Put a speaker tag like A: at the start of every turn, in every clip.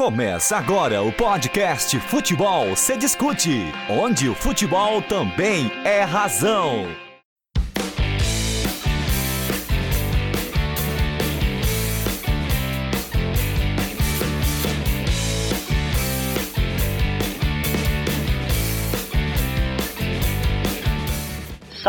A: Começa agora o podcast Futebol se discute, onde o futebol também é razão.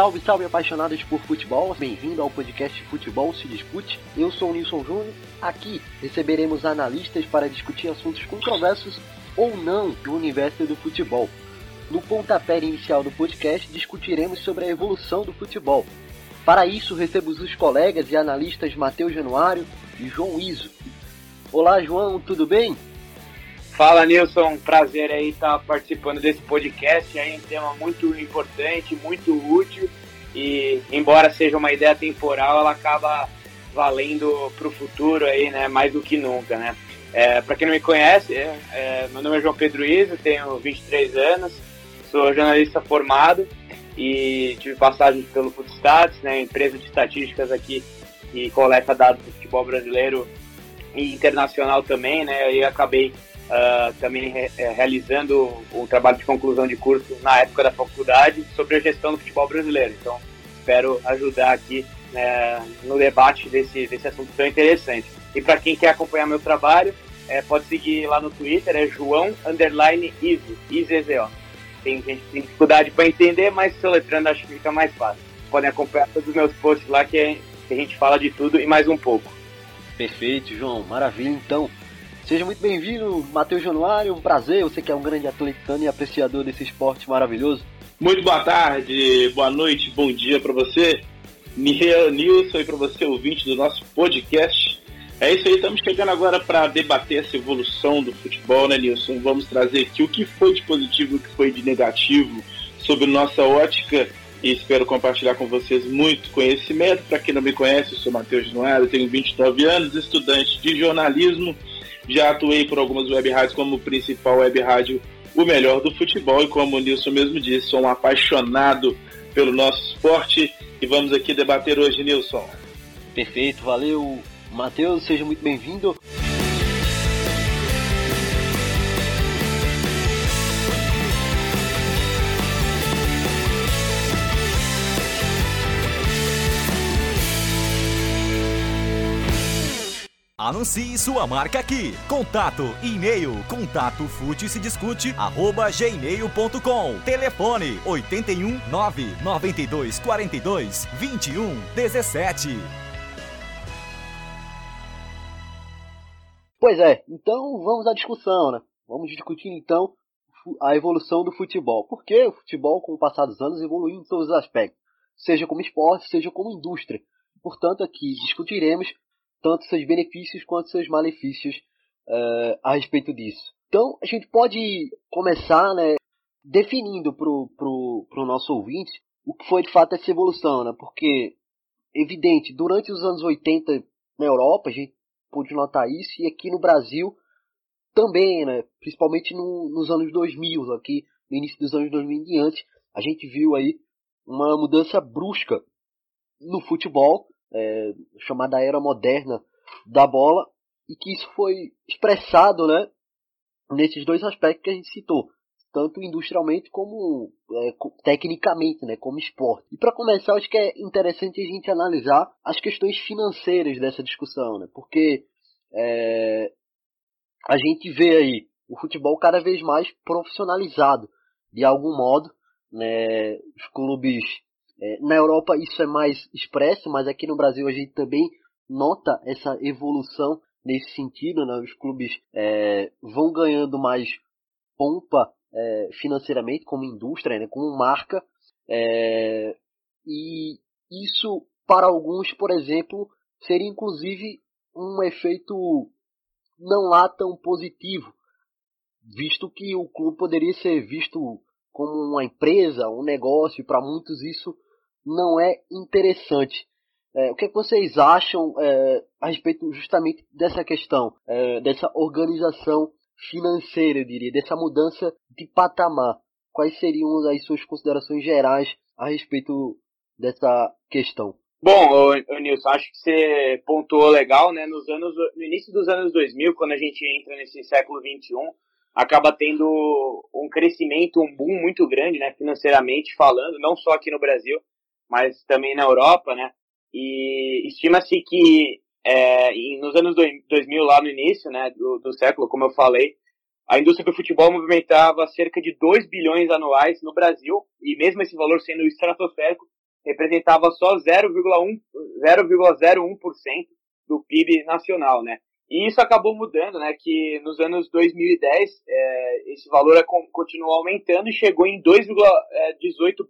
B: Salve, salve apaixonados por futebol, bem-vindo ao podcast Futebol se Discute. Eu sou o Nilson Júnior. Aqui receberemos analistas para discutir assuntos controversos ou não do universo do futebol. No pontapé inicial do podcast, discutiremos sobre a evolução do futebol. Para isso, recebemos os colegas e analistas Matheus Januário e João Iso. Olá, João, tudo bem?
C: Fala Nilson, prazer aí estar participando desse podcast, aí um tema muito importante, muito útil. E embora seja uma ideia temporal, ela acaba valendo para o futuro aí, né, mais do que nunca, né. É, para quem não me conhece, é, é, meu nome é João Pedro Iso, tenho 23 anos, sou jornalista formado e tive passagem pelo Footstats, né, empresa de estatísticas aqui que coleta dados do futebol brasileiro e internacional também, né, e acabei uh, também re é, realizando o trabalho de conclusão de curso na época da faculdade sobre a gestão do futebol brasileiro. Então, espero ajudar aqui né, no debate desse, desse assunto tão interessante. E para quem quer acompanhar meu trabalho, é, pode seguir lá no Twitter, é João Underline IZZO. Tem gente que tem dificuldade para entender, mas soletrando acho que fica mais fácil. Podem acompanhar todos os meus posts lá que, é, que a gente fala de tudo e mais um pouco.
B: Perfeito, João. Maravilha. Então, Seja muito bem-vindo, Matheus Januário. Um prazer, você que é um grande atleticano e apreciador desse esporte maravilhoso.
D: Muito boa tarde, boa noite, bom dia para você, Nilson, e para você, ouvinte do nosso podcast. É isso aí, estamos chegando agora para debater essa evolução do futebol, né, Nilson? Vamos trazer aqui o que foi de positivo, o que foi de negativo, sobre nossa ótica e espero compartilhar com vocês muito conhecimento. Para quem não me conhece, eu sou Matheus Januário, tenho 29 anos, estudante de jornalismo já atuei por algumas web rádios como principal web rádio O Melhor do Futebol e como o Nilson mesmo disse, sou um apaixonado pelo nosso esporte e vamos aqui debater hoje, Nilson.
B: Perfeito, valeu, Matheus, seja muito bem-vindo.
A: Anuncie sua marca aqui. Contato, e-mail, contato fute se discute, arroba gmail.com. Telefone 81 992 42 21 17.
B: Pois é, então vamos à discussão, né? Vamos discutir então a evolução do futebol. Porque o futebol, com o passar dos anos, evoluiu em todos os aspectos, seja como esporte, seja como indústria. Portanto, aqui discutiremos tanto seus benefícios quanto seus malefícios uh, a respeito disso. Então, a gente pode começar né, definindo para o pro, pro nosso ouvinte o que foi de fato essa evolução, né? porque, evidente, durante os anos 80 na Europa, a gente pôde notar isso, e aqui no Brasil também, né? principalmente no, nos anos 2000, aqui no início dos anos 2000 em diante, a gente viu aí uma mudança brusca no futebol, é, chamada era moderna da bola e que isso foi expressado né, nesses dois aspectos que a gente citou, tanto industrialmente como é, tecnicamente, né, como esporte. E para começar, acho que é interessante a gente analisar as questões financeiras dessa discussão, né, porque é, a gente vê aí o futebol cada vez mais profissionalizado de algum modo, né, os clubes é, na Europa isso é mais expresso, mas aqui no Brasil a gente também nota essa evolução nesse sentido. Né? Os clubes é, vão ganhando mais pompa é, financeiramente, como indústria, né? como marca. É, e isso, para alguns, por exemplo, seria inclusive um efeito não lá tão positivo, visto que o clube poderia ser visto como uma empresa, um negócio, para muitos isso não é interessante. É, o que, é que, vocês acham é, a respeito justamente dessa questão, é, dessa organização financeira, eu diria, dessa mudança de patamar? Quais seriam as suas considerações gerais a respeito dessa questão?
C: Bom, o, Nilson, acho que você pontuou legal, né? Nos anos, no início dos anos 2000, quando a gente entra nesse século 21, acaba tendo um crescimento, um boom muito grande, né? Financeiramente falando, não só aqui no Brasil, mas também na Europa, né? E estima-se que é, nos anos 2000, lá no início né, do, do século, como eu falei, a indústria do futebol movimentava cerca de 2 bilhões anuais no Brasil, e mesmo esse valor sendo estratosférico, representava só 0,01% do PIB nacional, né? E isso acabou mudando, né? Que nos anos 2010 é, esse valor é, continuou aumentando e chegou em 2,18 é,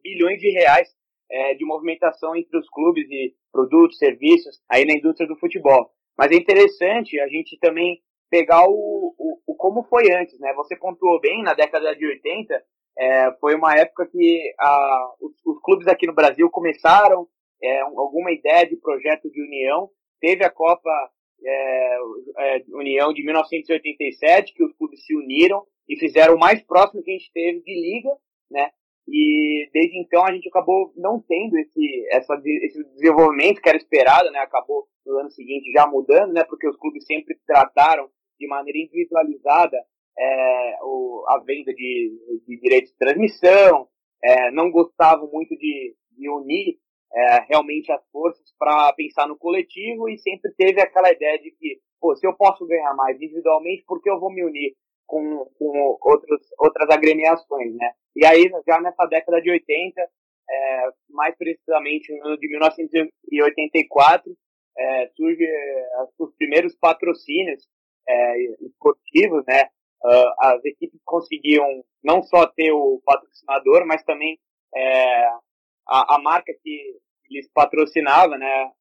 C: bilhões de reais é, de movimentação entre os clubes e produtos, serviços aí na indústria do futebol. Mas é interessante a gente também pegar o, o, o como foi antes, né? Você pontuou bem na década de 80 é, foi uma época que a, os, os, clubes aqui no Brasil começaram é, alguma ideia de projeto de união. Teve a Copa é, é União de 1987, que os clubes se uniram e fizeram o mais próximo que a gente teve de liga, né? E desde então a gente acabou não tendo esse, essa, esse desenvolvimento que era esperado, né? Acabou no ano seguinte já mudando, né? Porque os clubes sempre trataram de maneira individualizada é, o, a venda de, de direitos de transmissão, é, não gostavam muito de, de unir é, realmente as forças para pensar no coletivo e sempre teve aquela ideia de que, pô, se eu posso ganhar mais individualmente, por que eu vou me unir com, com outros, outras agremiações, né? E aí, já nessa década de 80, é, mais precisamente no ano de 1984, é, surge é, os primeiros patrocínios é, esportivos, né? uh, as equipes conseguiam não só ter o patrocinador, mas também é, a, a, marca que eles patrocinava, né?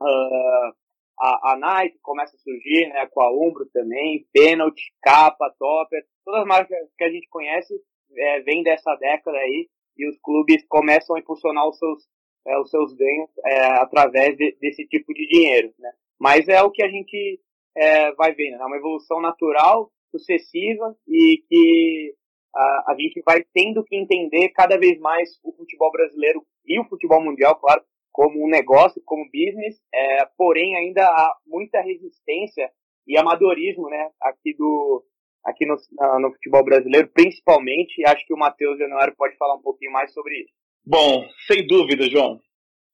C: Uh, a, a, Nike começa a surgir, né? Com a Umbro também, Penalty, Capa, Topper, todas as marcas que a gente conhece é, dessa década aí e os clubes começam a impulsionar os seus, é, os seus ganhos é, através de, desse tipo de dinheiro, né? Mas é o que a gente é, vai vendo, né? Uma evolução natural sucessiva e que a, a gente vai tendo que entender cada vez mais o futebol brasileiro e o futebol mundial, claro, como um negócio, como business, é, porém ainda há muita resistência e amadorismo, né, aqui do aqui no, no futebol brasileiro, principalmente, acho que o Matheus Januário pode falar um pouquinho mais sobre isso.
D: Bom, sem dúvida, João.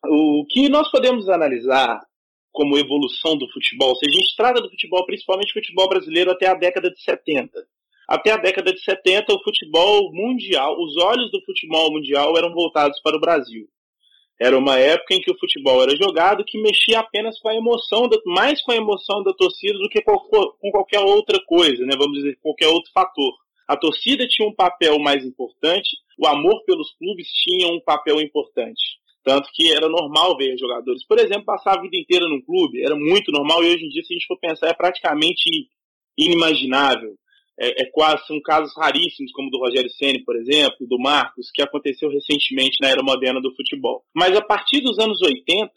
D: O que nós podemos analisar como evolução do futebol, se a gente trata do futebol, principalmente futebol brasileiro, até a década de 70. Até a década de 70, o futebol mundial, os olhos do futebol mundial eram voltados para o Brasil. Era uma época em que o futebol era jogado que mexia apenas com a emoção, mais com a emoção da torcida do que com qualquer outra coisa, né? vamos dizer, qualquer outro fator. A torcida tinha um papel mais importante, o amor pelos clubes tinha um papel importante. Tanto que era normal ver jogadores, por exemplo, passar a vida inteira num clube, era muito normal, e hoje em dia, se a gente for pensar, é praticamente inimaginável. É, é quase, são casos raríssimos, como do Rogério Ceni, por exemplo, do Marcos, que aconteceu recentemente na era moderna do futebol. Mas a partir dos anos 80,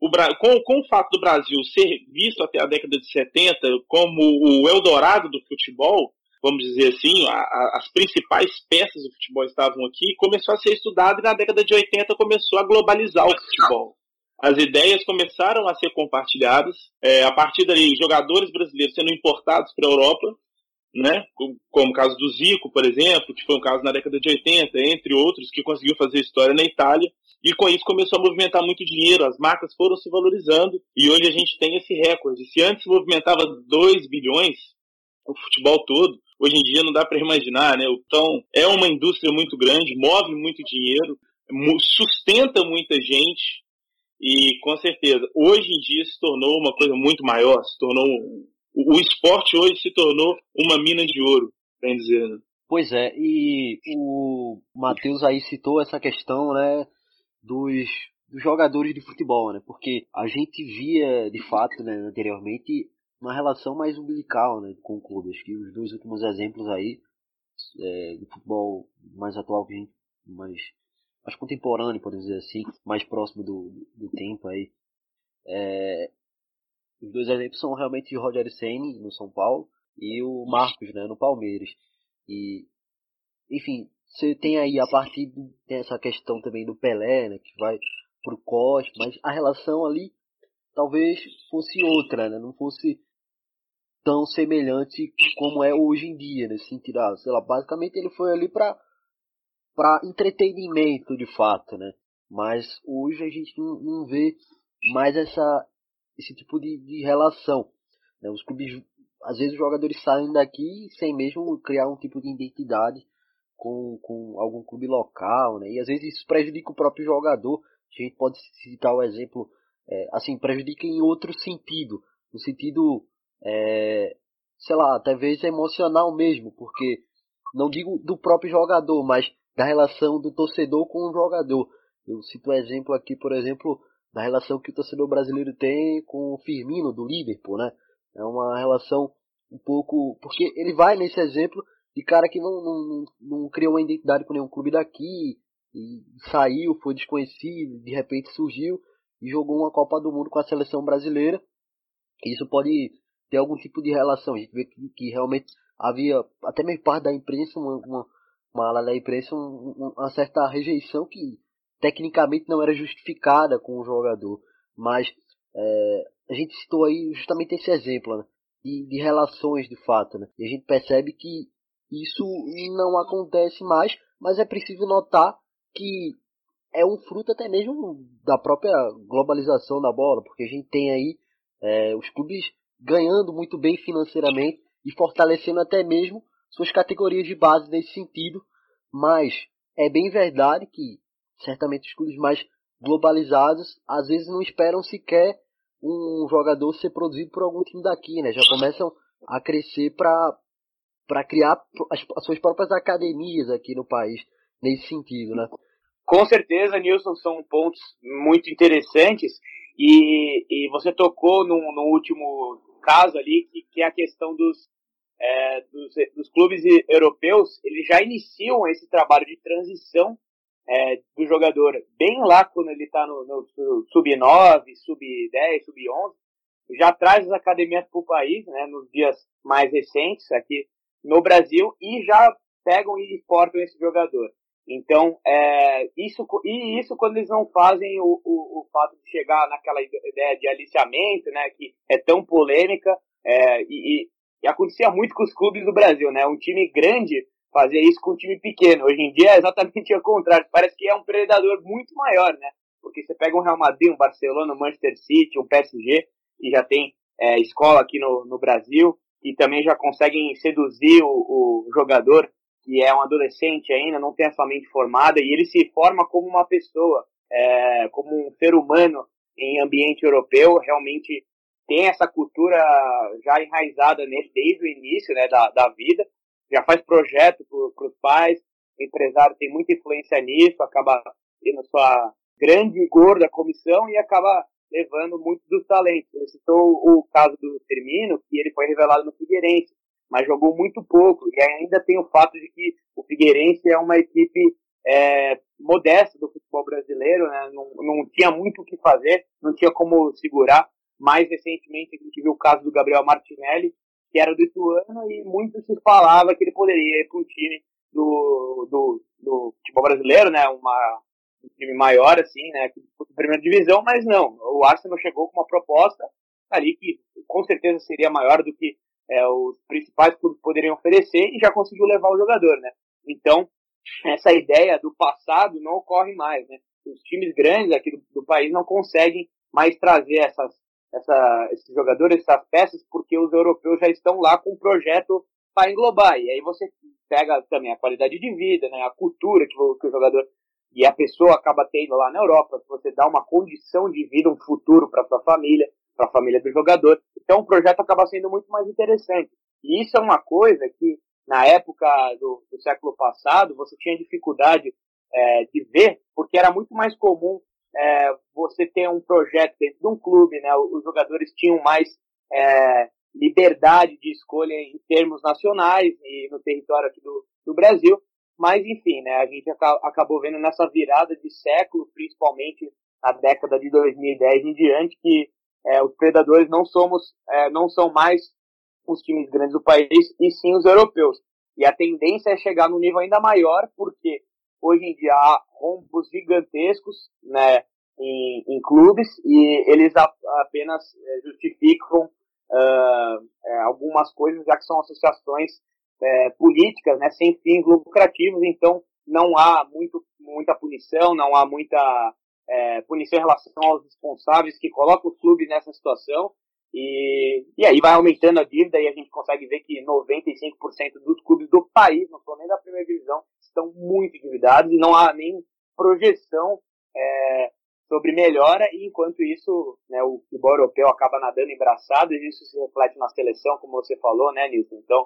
D: o, com, com, o fato do Brasil ser visto até a década de 70 como o Eldorado do futebol, vamos dizer assim, a, a, as principais peças do futebol estavam aqui, começou a ser estudado e na década de 80 começou a globalizar o futebol. As ideias começaram a ser compartilhadas, é, a partir daí, jogadores brasileiros sendo importados para a Europa, né? como o caso do Zico, por exemplo, que foi um caso na década de 80, entre outros, que conseguiu fazer história na Itália, e com isso começou a movimentar muito dinheiro, as marcas foram se valorizando, e hoje a gente tem esse recorde. Se antes movimentava 2 bilhões, o futebol todo, hoje em dia não dá para imaginar, né? Então, é uma indústria muito grande, move muito dinheiro, sustenta muita gente e, com certeza, hoje em dia se tornou uma coisa muito maior, se tornou o, o esporte hoje se tornou uma mina de ouro, bem dizer. Né?
B: Pois é, e o Matheus aí citou essa questão, né, dos, dos jogadores de futebol, né? Porque a gente via, de fato, né, anteriormente, uma relação mais umbilical né, com o clube. Acho que os dois últimos exemplos aí é, do futebol mais atual que a gente, mais, mais contemporâneo, podemos dizer assim, mais próximo do, do tempo aí. É, os dois exemplos são realmente o Rogério Ceni no São Paulo e o Marcos né, no Palmeiras. E, enfim, você tem aí a partir dessa questão também do Pelé, né, que vai pro Cos, mas a relação ali talvez fosse outra, né? Não fosse tão semelhante como é hoje em dia, nesse sentido, ah, sei lá, basicamente ele foi ali para para entretenimento de fato, né? Mas hoje a gente não, não vê mais essa esse tipo de, de relação. Né? Os clubes, às vezes os jogadores saem daqui sem mesmo criar um tipo de identidade com, com algum clube local, né? E às vezes isso prejudica o próprio jogador. A gente pode citar o exemplo, é, assim, prejudica em outro sentido, no sentido é, sei lá, talvez emocional mesmo, porque não digo do próprio jogador, mas da relação do torcedor com o jogador. Eu cito um exemplo aqui, por exemplo, da relação que o torcedor brasileiro tem com o Firmino do Liverpool, né? É uma relação um pouco. Porque ele vai nesse exemplo de cara que não, não, não criou uma identidade com nenhum clube daqui, e saiu, foi desconhecido, de repente surgiu e jogou uma Copa do Mundo com a seleção brasileira. Isso pode ter algum tipo de relação. A gente vê que, que realmente havia, até mesmo parte da imprensa, uma, uma, uma ala da imprensa, um, uma certa rejeição que tecnicamente não era justificada com o jogador. Mas é, a gente citou aí justamente esse exemplo né, de, de relações de fato. Né, e a gente percebe que isso não acontece mais, mas é preciso notar que é um fruto até mesmo da própria globalização da bola, porque a gente tem aí é, os clubes ganhando muito bem financeiramente e fortalecendo até mesmo suas categorias de base nesse sentido. Mas é bem verdade que certamente os clubes mais globalizados às vezes não esperam sequer um jogador ser produzido por algum time daqui, né? Já começam a crescer para para criar as, as, suas próprias academias aqui no país nesse sentido, né?
C: Com certeza, Nilson, são pontos muito interessantes e, e você tocou no, no último caso ali, que, que é a questão dos, é, dos, dos, clubes europeus, eles já iniciam esse trabalho de transição é, do jogador bem lá quando ele está no, no sub-9, sub-10, sub-11, já traz as academias para o país, né, nos dias mais recentes aqui no Brasil, e já pegam e exportam esse jogador. Então, é, isso, e isso quando eles não fazem o, o, o, fato de chegar naquela ideia de aliciamento, né, que é tão polêmica, é, e, e, acontecia muito com os clubes do Brasil, né, um time grande fazia isso com um time pequeno. Hoje em dia é exatamente o contrário, parece que é um predador muito maior, né, porque você pega um Real Madrid, um Barcelona, um Manchester City, um PSG, que já tem é, escola aqui no, no Brasil, e também já conseguem seduzir o, o jogador que é um adolescente ainda, não tem a sua mente formada, e ele se forma como uma pessoa, é, como um ser humano em ambiente europeu, realmente tem essa cultura já enraizada nele desde o início né, da, da vida, já faz projeto para os pais, empresário tem muita influência nisso, acaba tendo sua grande gorda comissão e acaba levando muitos dos talentos. Ele citou o caso do Firmino, que ele foi revelado no Figueirense mas jogou muito pouco. E ainda tem o fato de que o Figueirense é uma equipe é, modesta do futebol brasileiro, né? não, não tinha muito o que fazer, não tinha como segurar. Mais recentemente a gente viu o caso do Gabriel Martinelli, que era do Ituano, e muito se falava que ele poderia ir para um time do, do, do futebol brasileiro, né? Uma, um time maior, assim, né? Que primeira divisão, mas não. O Arsenal chegou com uma proposta ali que com certeza seria maior do que é, os principais clubes poderiam oferecer e já conseguiu levar o jogador, né? Então, essa ideia do passado não ocorre mais, né? Os times grandes aqui do, do país não conseguem mais trazer essas, essa, esses jogadores, essas peças, porque os europeus já estão lá com um projeto para englobar. E aí você pega também a qualidade de vida, né? A cultura que o, que o jogador e a pessoa acaba tendo lá na Europa, você dá uma condição de vida, um futuro para sua família para a família do jogador. Então o projeto acaba sendo muito mais interessante. E isso é uma coisa que, na época do, do século passado, você tinha dificuldade é, de ver, porque era muito mais comum é, você ter um projeto dentro de um clube, né? Os jogadores tinham mais é, liberdade de escolha em termos nacionais e no território aqui do, do Brasil. Mas, enfim, né? A gente acabou vendo nessa virada de século, principalmente na década de 2010 em diante, que é, os predadores não somos, é, não são mais os times grandes do país e sim os europeus. E a tendência é chegar num nível ainda maior, porque hoje em dia há rombos gigantescos, né, em, em clubes e eles a, apenas é, justificam uh, algumas coisas, já que são associações é, políticas, né, sem fins lucrativos, então não há muito, muita punição, não há muita é, punição em relação aos responsáveis que colocam os clubes nessa situação. E, e aí vai aumentando a dívida e a gente consegue ver que 95% dos clubes do país, não estou nem da primeira divisão, estão muito endividados e não há nem projeção é, sobre melhora, e enquanto isso, né, o futebol europeu acaba nadando embraçado, e isso se reflete na seleção, como você falou, né, Nilson? Então,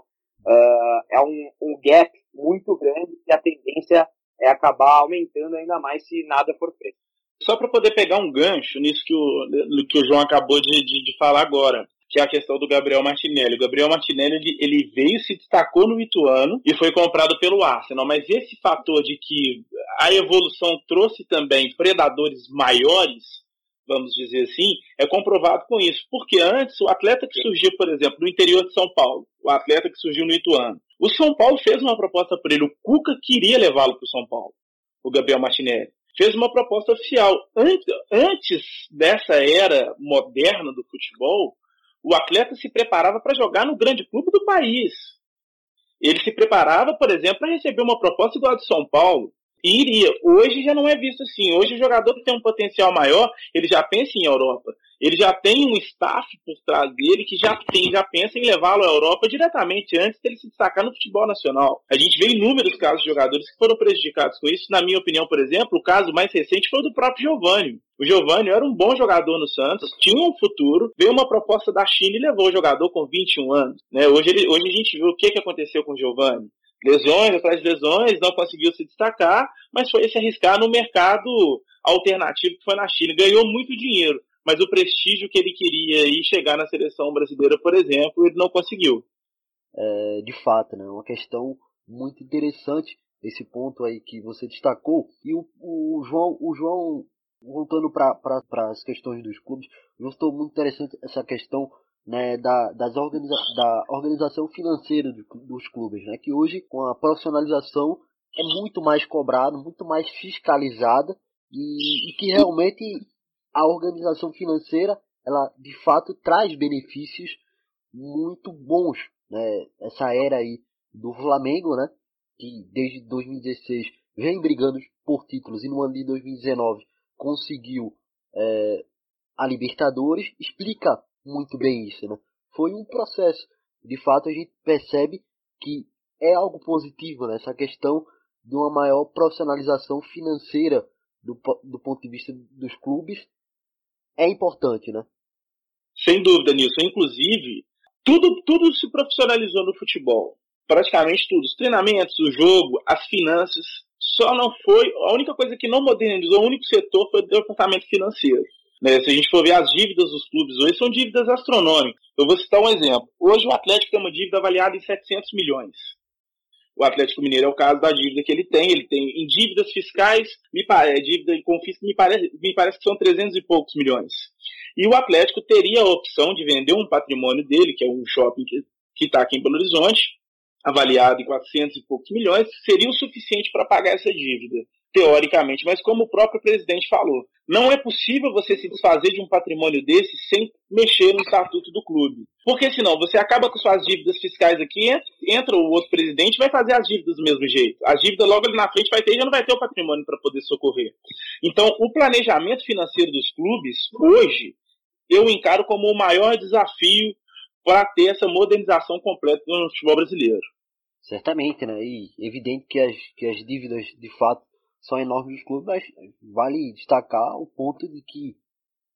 C: uh, é um, um gap muito grande e a tendência é acabar aumentando ainda mais se nada for feito.
D: Só para poder pegar um gancho nisso que o, que o João acabou de, de, de falar agora, que é a questão do Gabriel Martinelli. O Gabriel Martinelli ele, ele, veio, se destacou no Ituano e foi comprado pelo Arsenal. Mas esse fator de que a evolução trouxe também predadores maiores, vamos dizer assim, é comprovado com isso. Porque antes, o atleta que surgiu, por exemplo, no interior de São Paulo, o atleta que surgiu no Ituano, o São Paulo fez uma proposta para ele. O Cuca queria levá-lo para o São Paulo, o Gabriel Martinelli fez uma proposta oficial. Antes dessa era moderna do futebol, o atleta se preparava para jogar no grande clube do país. Ele se preparava, por exemplo, para receber uma proposta igual a de São Paulo e iria. Hoje já não é visto assim. Hoje o jogador que tem um potencial maior, ele já pensa em Europa. Ele já tem um staff por trás dele que já tem, já pensa em levá-lo à Europa diretamente antes dele se destacar no futebol nacional. A gente vê inúmeros casos de jogadores que foram prejudicados com isso. Na minha opinião, por exemplo, o caso mais recente foi o do próprio Giovanni. O Giovanni era um bom jogador no Santos, tinha um futuro, veio uma proposta da China e levou o jogador com 21 anos. Né? Hoje, ele, hoje a gente viu o que, que aconteceu com o Giovanni lesões atrás de lesões, não conseguiu se destacar, mas foi se arriscar no mercado alternativo que foi na China. Ganhou muito dinheiro, mas o prestígio que ele queria ir chegar na seleção brasileira, por exemplo, ele não conseguiu.
B: É, de fato, né? Uma questão muito interessante esse ponto aí que você destacou. E o, o João, o João voltando para as questões dos clubes, gostou muito interessante essa questão né, da, das organiza da organização financeira do, dos clubes, né, que hoje com a profissionalização é muito mais cobrado, muito mais fiscalizada e, e que realmente a organização financeira ela de fato traz benefícios muito bons, né, essa era aí do Flamengo, né, que desde 2016 vem brigando por títulos e no ano de 2019 conseguiu é, a Libertadores, explica muito bem isso, né? Foi um processo. De fato, a gente percebe que é algo positivo né? questão de uma maior profissionalização financeira do, do ponto de vista dos clubes. É importante, né?
D: Sem dúvida, Nilson. Inclusive, tudo, tudo se profissionalizou no futebol. Praticamente tudo. Os treinamentos, o jogo, as finanças. Só não foi. A única coisa que não modernizou, o único setor foi o departamento financeiro. Né? Se a gente for ver as dívidas dos clubes hoje, são dívidas astronômicas. Eu vou citar um exemplo. Hoje o Atlético tem uma dívida avaliada em 700 milhões. O Atlético Mineiro é o caso da dívida que ele tem. Ele tem em dívidas fiscais, me parece, dívida em confisco, me parece, me parece que são 300 e poucos milhões. E o Atlético teria a opção de vender um patrimônio dele, que é um shopping que está aqui em Belo Horizonte, avaliado em 400 e poucos milhões, seria o suficiente para pagar essa dívida teoricamente, mas como o próprio presidente falou, não é possível você se desfazer de um patrimônio desse sem mexer no estatuto do clube. Porque senão você acaba com suas dívidas fiscais aqui, entra o outro presidente vai fazer as dívidas do mesmo jeito. As dívidas logo ali na frente vai ter e já não vai ter o patrimônio para poder socorrer. Então, o planejamento financeiro dos clubes, hoje, eu encaro como o maior desafio para ter essa modernização completa no futebol brasileiro.
B: Certamente, né? E evidente que as, que as dívidas, de fato, são enormes dos clubes, mas vale destacar o ponto de que,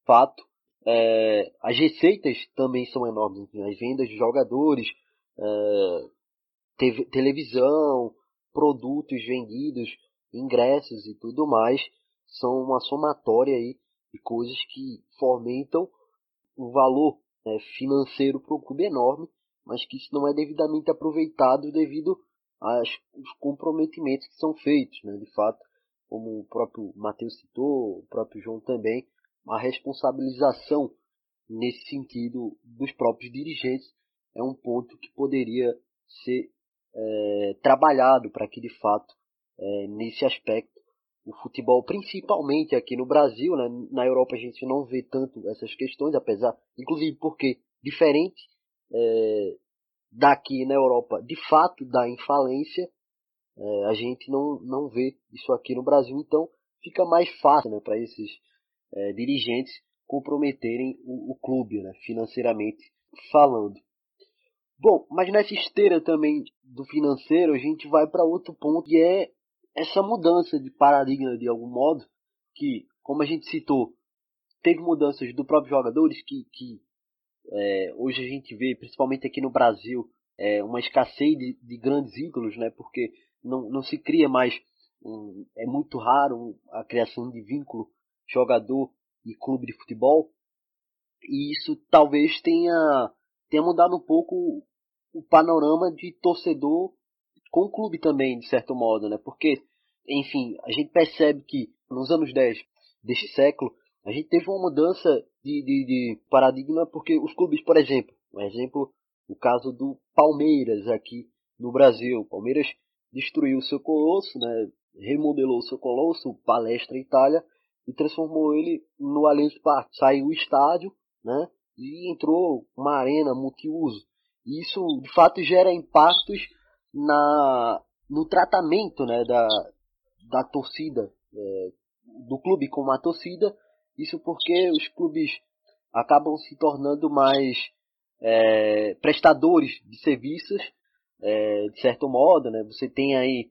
B: fato, é, as receitas também são enormes. As vendas de jogadores, é, televisão, produtos vendidos, ingressos e tudo mais, são uma somatória aí de coisas que fomentam um valor né, financeiro para o clube enorme, mas que isso não é devidamente aproveitado devido aos comprometimentos que são feitos, né, de fato como o próprio Matheus citou, o próprio João também, a responsabilização nesse sentido dos próprios dirigentes é um ponto que poderia ser é, trabalhado para que de fato é, nesse aspecto o futebol, principalmente aqui no Brasil, né? na Europa a gente não vê tanto essas questões, apesar, inclusive porque diferente é, daqui na Europa, de fato dá em falência, é, a gente não, não vê isso aqui no Brasil, então fica mais fácil né, para esses é, dirigentes comprometerem o, o clube, né, financeiramente falando. Bom, mas nessa esteira também do financeiro, a gente vai para outro ponto, que é essa mudança de paradigma de algum modo, que, como a gente citou, teve mudanças do próprio jogadores, que, que é, hoje a gente vê, principalmente aqui no Brasil, é, uma escassez de, de, grandes ídolos, né? Porque não, não se cria mais, um, é muito raro a criação de vínculo jogador e clube de futebol. E isso talvez tenha, tenha mudado um pouco o panorama de torcedor com o clube também, de certo modo, né? Porque, enfim, a gente percebe que nos anos 10 deste século, a gente teve uma mudança de, de, de paradigma, porque os clubes, por exemplo, um exemplo, o caso do Palmeiras aqui no Brasil. O Palmeiras destruiu seu colosso, né? remodelou o seu colosso, Palestra Itália, e transformou ele no Allianz Parque. Saiu o estádio, né? E entrou uma arena multiuso. Isso, de fato, gera impactos na, no tratamento né, da, da torcida, é, do clube com a torcida. Isso porque os clubes acabam se tornando mais é, prestadores de serviços, é, de certo modo. Né? Você tem aí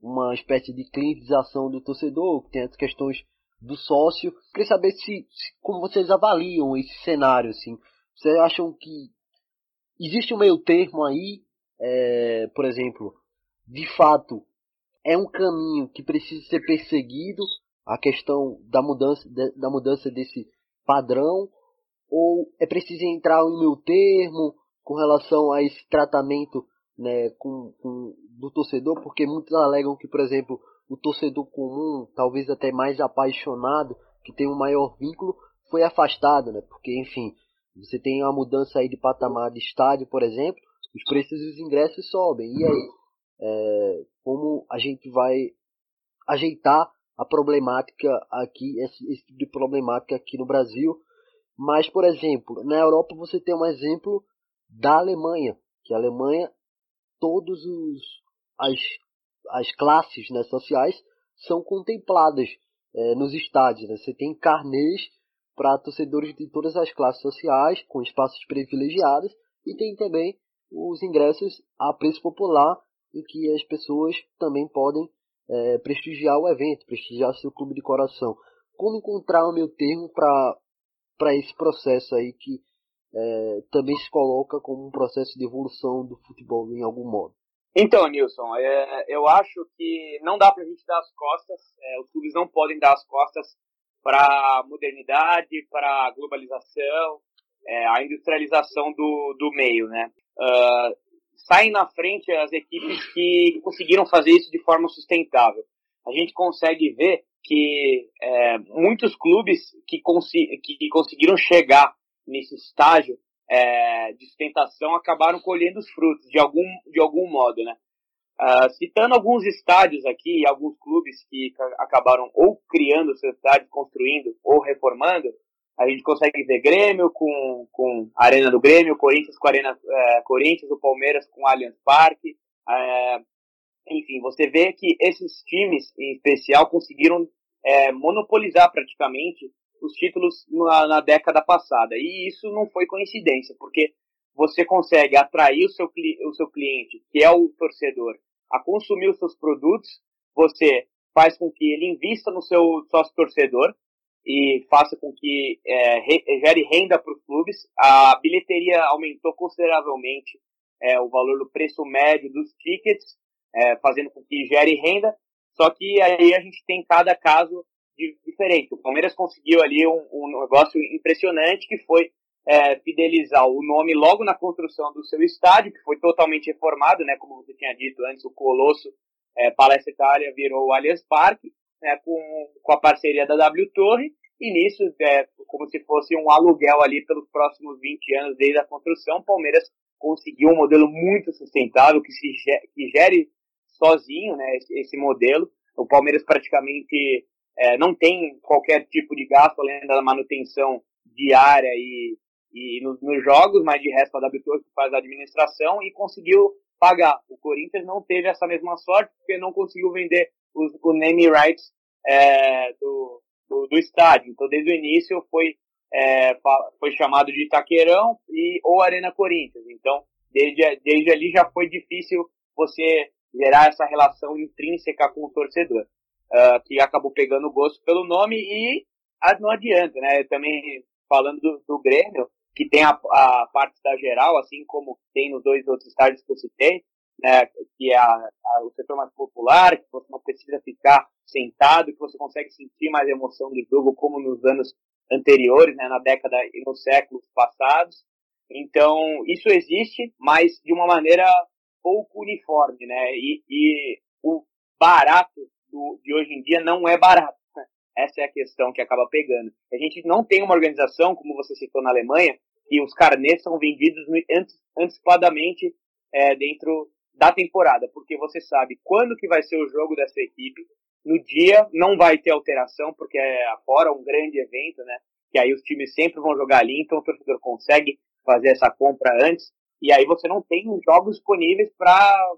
B: uma espécie de clientização do torcedor, que tem as questões do sócio. Queria saber se, se, como vocês avaliam esse cenário, assim. Vocês acham que existe um meio termo aí, é, por exemplo, de fato é um caminho que precisa ser perseguido, a questão da mudança, da mudança desse padrão, ou é preciso entrar em meio termo com relação a esse tratamento né, com, com, do torcedor, porque muitos alegam que, por exemplo, o torcedor comum, talvez até mais apaixonado, que tem um maior vínculo, foi afastado, né? Porque, enfim, você tem uma mudança aí de patamar de estádio, por exemplo, os preços dos ingressos sobem. E aí, é, como a gente vai ajeitar a problemática aqui, esse, esse tipo de problemática aqui no Brasil? Mas, por exemplo, na Europa você tem um exemplo da Alemanha, que a Alemanha, todos os as as classes né, sociais são contempladas é, nos estádios. Né? Você tem carnês para torcedores de todas as classes sociais, com espaços privilegiados, e tem também os ingressos a preço popular, em que as pessoas também podem é, prestigiar o evento, prestigiar seu clube de coração. Como encontrar o meu termo para esse processo aí que é, também se coloca como um processo de evolução do futebol em algum modo?
C: Então, Nilson, é, eu acho que não dá para a gente dar as costas, é, os clubes não podem dar as costas para a modernidade, para a globalização, é, a industrialização do, do meio, né? Uh, saem na frente as equipes que conseguiram fazer isso de forma sustentável. A gente consegue ver que é, muitos clubes que, que conseguiram chegar nesse estágio é, de sustentação acabaram colhendo os frutos de algum, de algum modo, né? Uh, citando alguns estádios aqui, alguns clubes que acabaram ou criando seus estádios, construindo ou reformando, a gente consegue ver Grêmio com, com Arena do Grêmio, Corinthians com Arena é, Corinthians, o Palmeiras com Allianz Parque. É, enfim, você vê que esses times em especial conseguiram é, monopolizar praticamente os títulos na, na, década passada. E isso não foi coincidência, porque você consegue atrair o seu, o seu cliente, que é o torcedor, a consumir os seus produtos, você faz com que ele invista no seu sócio torcedor e faça com que é, re, gere renda para os clubes. A bilheteria aumentou consideravelmente é, o valor do preço médio dos tickets, é, fazendo com que gere renda. Só que aí a gente tem cada caso diferente. O Palmeiras conseguiu ali um, um negócio impressionante que foi é, fidelizar o nome logo na construção do seu estádio, que foi totalmente reformado, né? Como você tinha dito antes, o Colosso é, Palestra Itália virou o Allianz Parque, né, com, com a parceria da W Torre, e nisso, é, como se fosse um aluguel ali pelos próximos 20 anos desde a construção, o Palmeiras conseguiu um modelo muito sustentável, que, se, que gere sozinho né, esse, esse modelo, O Palmeiras praticamente é, não tem qualquer tipo de gasto além da manutenção diária e, e nos, nos jogos, mas de resto a W Torre faz a administração e conseguiu pagar. O Corinthians não teve essa mesma sorte porque não conseguiu vender o name rights é, do, do, do, estádio. Então, desde o início foi, é, foi chamado de Itaquerão e, ou Arena Corinthians. Então, desde, desde ali já foi difícil você gerar essa relação intrínseca com o torcedor, uh, que acabou pegando gosto pelo nome e não adianta, né? Também falando do, do Grêmio, que tem a, a, parte da geral, assim como tem nos dois outros estádios que eu citei, né, que é a, a, o setor mais popular, que você não precisa ficar sentado, que você consegue sentir mais emoção do jogo, como nos anos anteriores, né, na década e nos séculos passados. Então, isso existe, mas de uma maneira pouco uniforme, né, e, e o barato do, de hoje em dia não é barato. Essa é a questão que acaba pegando. A gente não tem uma organização, como você citou na Alemanha, que os carnês são vendidos antecipadamente é, dentro da temporada, porque você sabe quando que vai ser o jogo dessa equipe. No dia não vai ter alteração, porque é fora um grande evento, né? Que aí os times sempre vão jogar ali, então o torcedor consegue fazer essa compra antes. E aí você não tem jogos disponíveis para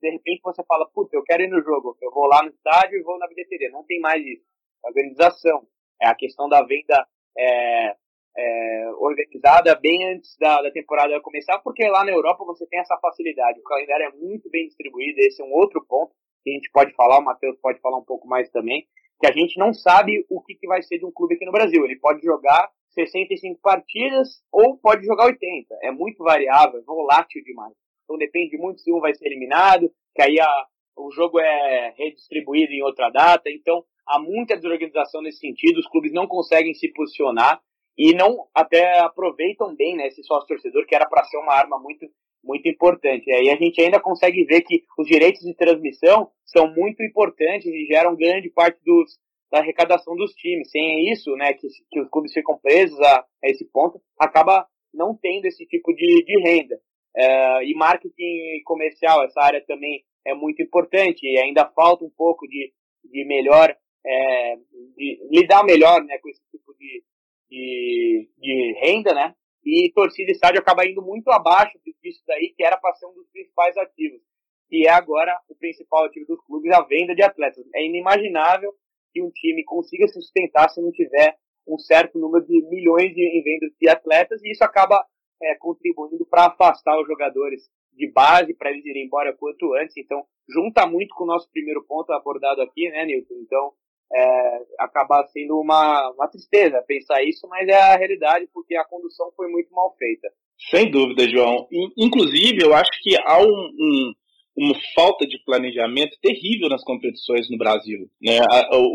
C: de repente você fala, puta, eu quero ir no jogo, eu vou lá no estádio e vou na bilheteria. Não tem mais isso. organização. É a questão da venda é, é, organizada bem antes da, da, temporada começar, porque lá na Europa você tem essa facilidade. O calendário é muito bem distribuído, esse é um outro ponto que a gente pode falar, o Matheus pode falar um pouco mais também, que a gente não sabe o que, que vai ser de um clube aqui no Brasil. Ele pode jogar 65 partidas ou pode jogar 80. É muito variável, é volátil demais. Então depende muito se um vai ser eliminado, que aí a, o jogo é redistribuído em outra data. Então há muita desorganização nesse sentido, os clubes não conseguem se posicionar e não até aproveitam bem né, esse sócio torcedor que era para ser uma arma muito muito importante. E aí a gente ainda consegue ver que os direitos de transmissão são muito importantes e geram grande parte dos, da arrecadação dos times. Sem isso, né, que, que os clubes ficam presos a, a esse ponto, acaba não tendo esse tipo de, de renda. É, e marketing comercial, essa área também é muito importante e ainda falta um pouco de, de melhor, é, de lidar melhor né, com esse tipo de, de, de renda, né? E torcida e estádio acaba indo muito abaixo disso daí, que era para ser um dos principais ativos. Que é agora o principal ativo dos clubes, a venda de atletas. É inimaginável que um time consiga se sustentar se não tiver um certo número de milhões de, em vendas de atletas, e isso acaba é, contribuindo para afastar os jogadores de base, para eles irem embora quanto antes. Então, junta muito com o nosso primeiro ponto abordado aqui, né, Nilton? Então, é, acaba sendo uma, uma tristeza pensar isso, mas é a realidade porque a condução foi muito mal feita.
D: Sem dúvida, João. Inclusive, eu acho que há um, um, uma falta de planejamento terrível nas competições no Brasil. Né?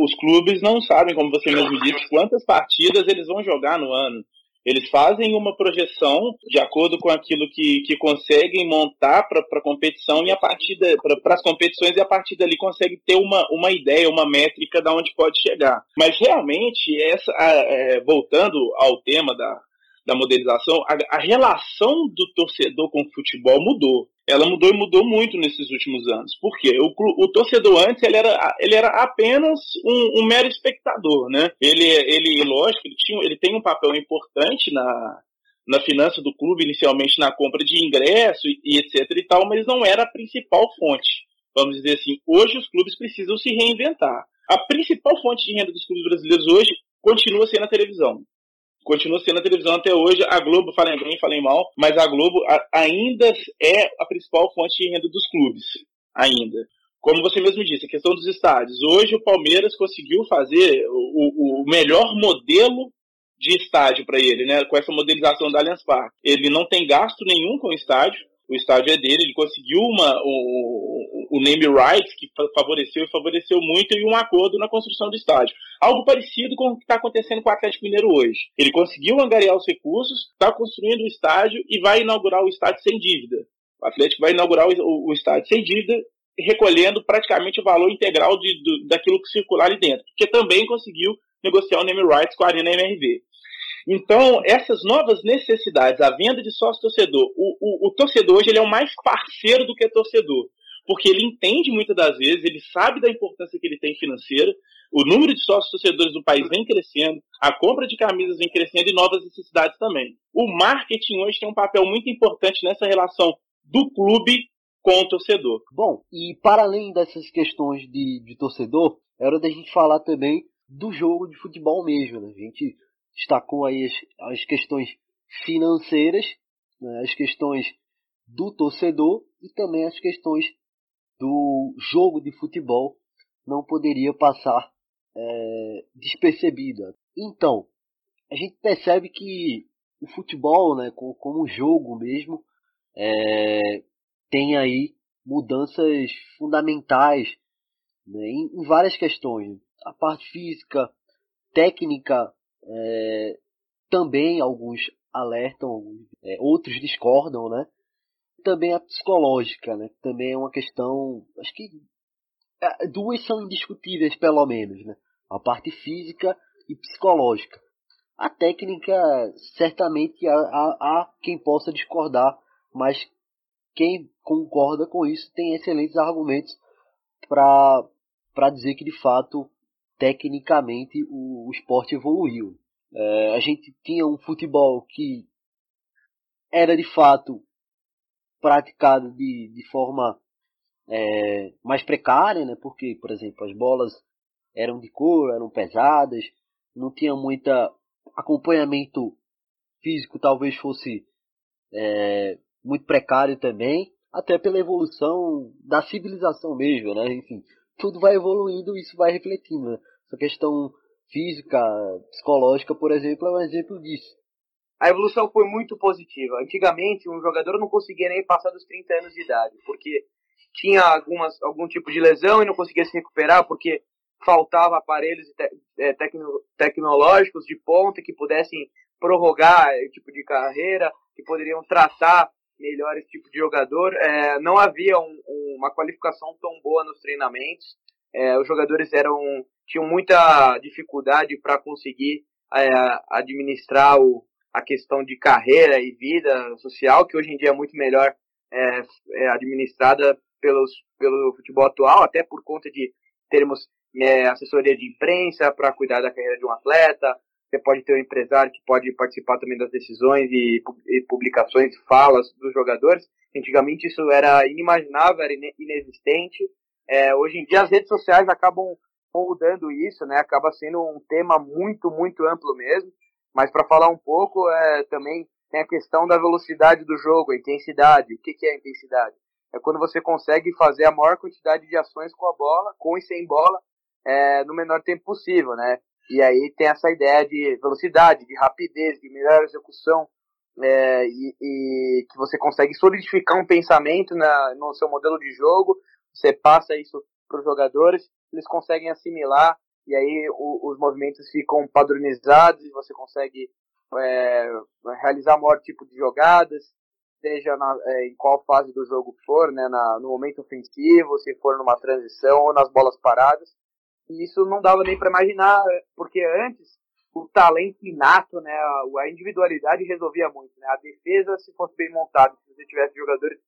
D: Os clubes não sabem, como você mesmo disse, quantas partidas eles vão jogar no ano. Eles fazem uma projeção de acordo com aquilo que, que conseguem montar para a competição e a partir para as competições e a partir dali consegue ter uma, uma ideia, uma métrica de onde pode chegar. Mas realmente essa, é, voltando ao tema da, da modelização, a, a relação do torcedor com o futebol mudou ela mudou e mudou muito nesses últimos anos. Por quê? O, o torcedor antes ele era, ele era apenas um, um, mero espectador, né? Ele, ele lógico, ele, tinha, ele tem um papel importante na, na finança do clube, inicialmente na compra de ingresso e, e etc e tal, mas não era a principal fonte. Vamos dizer assim, hoje os clubes precisam se reinventar. A principal fonte de renda dos clubes brasileiros hoje continua sendo a televisão continua sendo a televisão até hoje. A Globo, falem bem, falem mal, mas a Globo ainda é a principal fonte de renda dos clubes. Ainda. Como você mesmo disse, a questão dos estádios. Hoje o Palmeiras conseguiu fazer o, o melhor modelo de estádio para ele, né? Com essa modelização da Allianz Parque. Ele não tem gasto nenhum com o estádio o estádio é dele, ele conseguiu uma, o, o name rights, que favoreceu e favoreceu muito, e um acordo na construção do estádio. Algo parecido com o que está acontecendo com o Atlético Mineiro hoje. Ele conseguiu angariar os recursos, está construindo o estádio e vai inaugurar o estádio sem dívida. O Atlético vai inaugurar o, o estádio sem dívida, recolhendo praticamente o valor integral de, do, daquilo que circular ali dentro, porque também conseguiu negociar o name rights com a Arena MRV. Então, essas novas necessidades, a venda de sócio-torcedor, o, o, o, torcedor hoje ele é o mais parceiro do que torcedor. porque ele entende muitas das vezes, ele sabe da importância que ele tem financeira, o número de sócios torcedores do país vem crescendo, a compra de camisas vem crescendo e novas necessidades também. O marketing hoje tem um papel muito importante nessa relação do clube com o torcedor.
B: Bom, e para além dessas questões de, de torcedor, é hora da gente falar também do jogo de futebol mesmo. Né? A gente destacou aí as, as questões financeiras, né? as questões do torcedor e também as questões do jogo de futebol não poderia passar é, despercebida. Então, a gente percebe que o futebol, né, como, jogo mesmo, é, tem aí mudanças fundamentais né, em, em, várias questões. A parte física, técnica, é, também alguns alertam, é, outros discordam, né? Também a psicológica, né? Também é uma questão, acho que é, duas são indiscutíveis pelo menos, né? A parte física e psicológica. A técnica, certamente há, há, há quem possa discordar, mas quem concorda com isso tem excelentes argumentos para dizer que de fato tecnicamente o, o esporte evoluiu. É, a gente tinha um futebol que era de fato praticado de, de forma é, mais precária, né? porque, por exemplo, as bolas eram de cor, eram pesadas, não tinha muita acompanhamento físico, talvez fosse é, muito precário também, até pela evolução da civilização mesmo, né? Enfim, tudo vai evoluindo e isso vai refletindo. Né? Essa questão física, psicológica, por exemplo, é um exemplo disso.
C: A evolução foi muito positiva. Antigamente, um jogador não conseguia nem passar dos 30 anos de idade, porque tinha algumas, algum tipo de lesão e não conseguia se recuperar, porque faltava aparelhos te, é, tecno, tecnológicos de ponta que pudessem prorrogar o tipo de carreira, que poderiam tratar melhor esse tipo de jogador. É, não havia um, uma qualificação tão boa nos treinamentos. É, os jogadores eram tinham muita dificuldade para conseguir é, administrar o, a questão de carreira e vida social, que hoje em dia é muito melhor é, é administrada pelos, pelo futebol atual, até por conta de termos é, assessoria de imprensa para cuidar da carreira de um atleta, você pode ter um empresário que pode participar também das decisões e, e publicações, falas dos jogadores. Antigamente isso era inimaginável, era inexistente. É, hoje em dia as redes sociais acabam moldando isso, né? Acaba sendo um tema muito, muito amplo mesmo. Mas para falar um pouco, é, também tem a questão da velocidade do jogo, a intensidade. O que, que é intensidade? É quando você consegue fazer a maior quantidade de ações com a bola, com e sem bola, é, no menor tempo possível, né? E aí tem essa ideia de velocidade, de rapidez, de melhor execução, é, e, e, que você consegue solidificar um pensamento na, no seu modelo de jogo, você passa isso para os jogadores, eles conseguem assimilar, e aí o, os movimentos ficam padronizados, e você consegue é, realizar maior tipo de jogadas, seja na, é, em qual fase do jogo for, né, na, no momento ofensivo, se for numa transição ou nas bolas paradas. E isso não dava nem para imaginar, porque antes o talento inato, né, a individualidade resolvia muito. Né? A defesa, se fosse bem montada, se você tivesse jogadores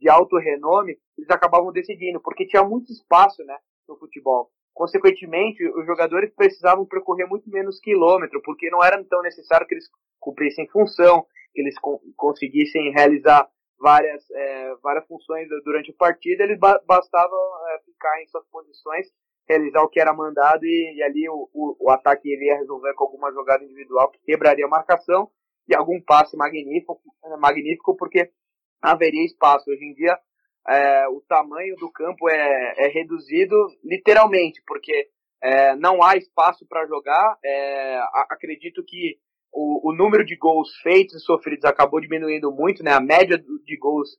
C: de alto renome, eles acabavam decidindo, porque tinha muito espaço né, no futebol. Consequentemente, os jogadores precisavam percorrer muito menos quilômetro, porque não era tão necessário que eles cumprissem função, que eles conseguissem realizar várias, é, várias funções durante a partida, eles ba bastava é, ficar em suas posições realizar o que era mandado e, e ali o, o, o, ataque iria resolver com alguma jogada individual que quebraria a marcação e algum passe magnífico, magnífico porque haveria espaço. Hoje em dia é, o tamanho do campo é, é reduzido literalmente, porque é, não há espaço para jogar. É, acredito que o, o, número de gols feitos e sofridos acabou diminuindo muito, né? A média de gols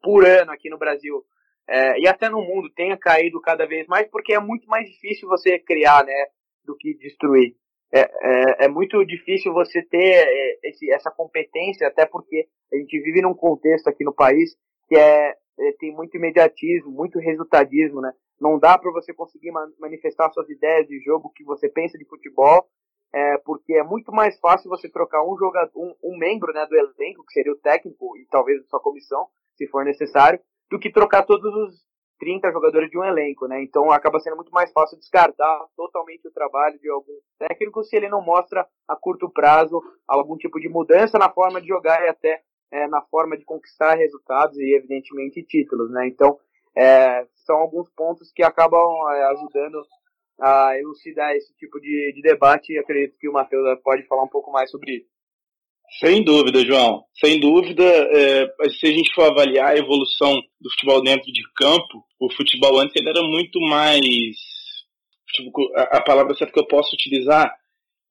C: por ano aqui no Brasil é, e até no mundo tenha caído cada vez mais, porque é muito mais difícil você criar, né, do que destruir. É, é, é muito difícil você ter é, esse, essa competência, até porque a gente vive num contexto aqui no país que é, é tem muito imediatismo, muito resultadismo, né? Não dá para você conseguir manifestar suas ideias de jogo que você pensa de futebol, é, porque é muito mais fácil você trocar um jogador, um, um membro, né, do elenco, que seria o técnico e talvez a sua comissão, se for necessário, do que trocar todos os, 30 jogadores de um elenco, né? Então acaba sendo muito mais fácil descartar totalmente o trabalho de algum técnico se ele não mostra a curto prazo algum tipo de mudança na forma de jogar e até é, na forma de conquistar resultados e evidentemente títulos, né? Então é, são alguns pontos que acabam é, ajudando a elucidar esse tipo de, de debate e acredito que o Matheus pode falar um pouco mais sobre isso.
D: Sem dúvida, João. Sem dúvida, é, se a gente for avaliar a evolução do futebol dentro de campo, o futebol antes ele era muito mais. Tipo, a palavra certa que eu posso utilizar,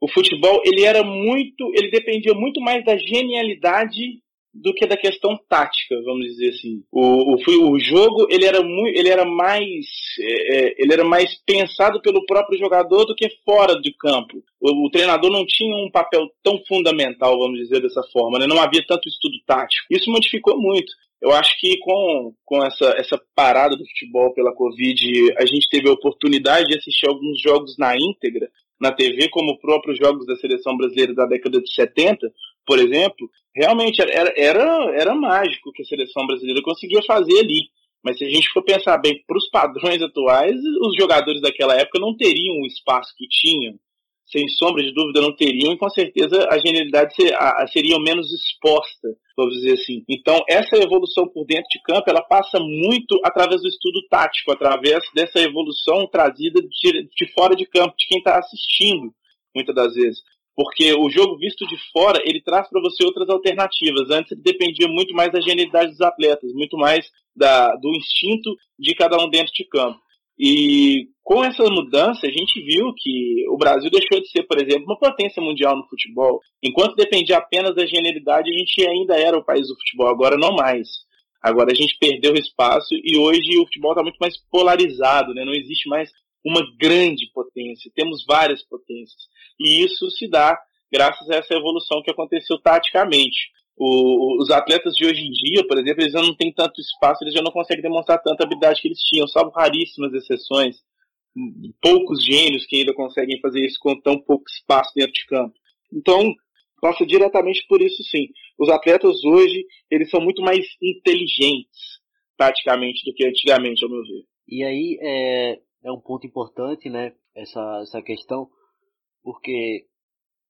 D: o futebol ele era muito, ele dependia muito mais da genialidade do que da questão tática, vamos dizer assim. O, o, o jogo ele era muito, ele era mais, é, é, ele era mais pensado pelo próprio jogador do que fora de campo. O, o, treinador não tinha um papel tão fundamental, vamos dizer dessa forma, né? não havia tanto estudo tático. Isso modificou muito. Eu acho que com, com essa, essa parada do futebol pela Covid, a gente teve a oportunidade de assistir alguns jogos na íntegra na TV, como os próprios jogos da seleção brasileira da década de 70, por exemplo, realmente era, era, era mágico que a seleção brasileira conseguia fazer ali. Mas se a gente for pensar bem para os padrões atuais, os jogadores daquela época não teriam o espaço que tinham, sem sombra de dúvida não teriam, e com certeza a genialidade seria menos exposta, vamos dizer assim. Então, essa evolução por dentro de campo, ela passa muito através do estudo tático, através dessa evolução trazida de, de fora de campo, de quem está assistindo, muitas das vezes porque o jogo visto de fora ele traz para você outras alternativas. Antes ele dependia muito mais da genialidade dos atletas, muito mais da, do instinto de cada um dentro de campo. E com essa mudança, a gente viu que o Brasil deixou de ser, por exemplo, uma potência mundial no futebol. Enquanto dependia apenas da genialidade, a gente ainda era o país do futebol, agora não mais. Agora a gente perdeu espaço e hoje o futebol está muito mais polarizado, né? não existe mais uma grande potência, temos várias potências. E isso se dá graças a essa evolução que aconteceu taticamente. O, os atletas de hoje em dia, por exemplo, eles já não têm tanto espaço, eles já não conseguem demonstrar tanta habilidade que eles tinham, salvo raríssimas exceções, poucos gênios que ainda conseguem fazer isso com tão pouco espaço dentro de campo. Então, passa diretamente por isso sim. Os atletas hoje, eles são muito mais inteligentes, taticamente, do que antigamente, ao meu ver.
B: E aí, é, é um ponto importante, né, essa, essa questão, porque,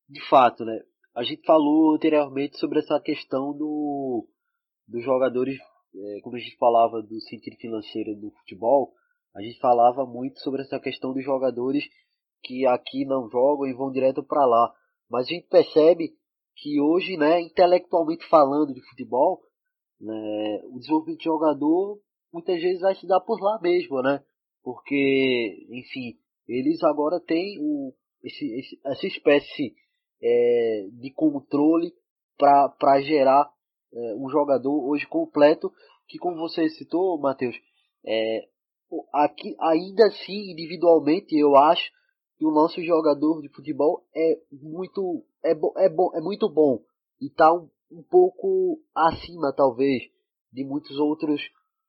B: de fato, né, a gente falou anteriormente sobre essa questão do, dos jogadores, é, quando a gente falava do sentido financeiro do futebol, a gente falava muito sobre essa questão dos jogadores que aqui não jogam e vão direto para lá. Mas a gente percebe que hoje, né, intelectualmente falando de futebol, né, o desenvolvimento de jogador muitas vezes vai se dar por lá mesmo, né? Porque, enfim, eles agora têm o, esse, esse, essa espécie é, de controle para gerar é, um jogador hoje completo, que como você citou, Matheus, é, aqui, ainda assim, individualmente, eu acho que o nosso jogador de futebol é muito, é, bo, é, bom, é muito bom e está um, um pouco acima, talvez, de muitos outros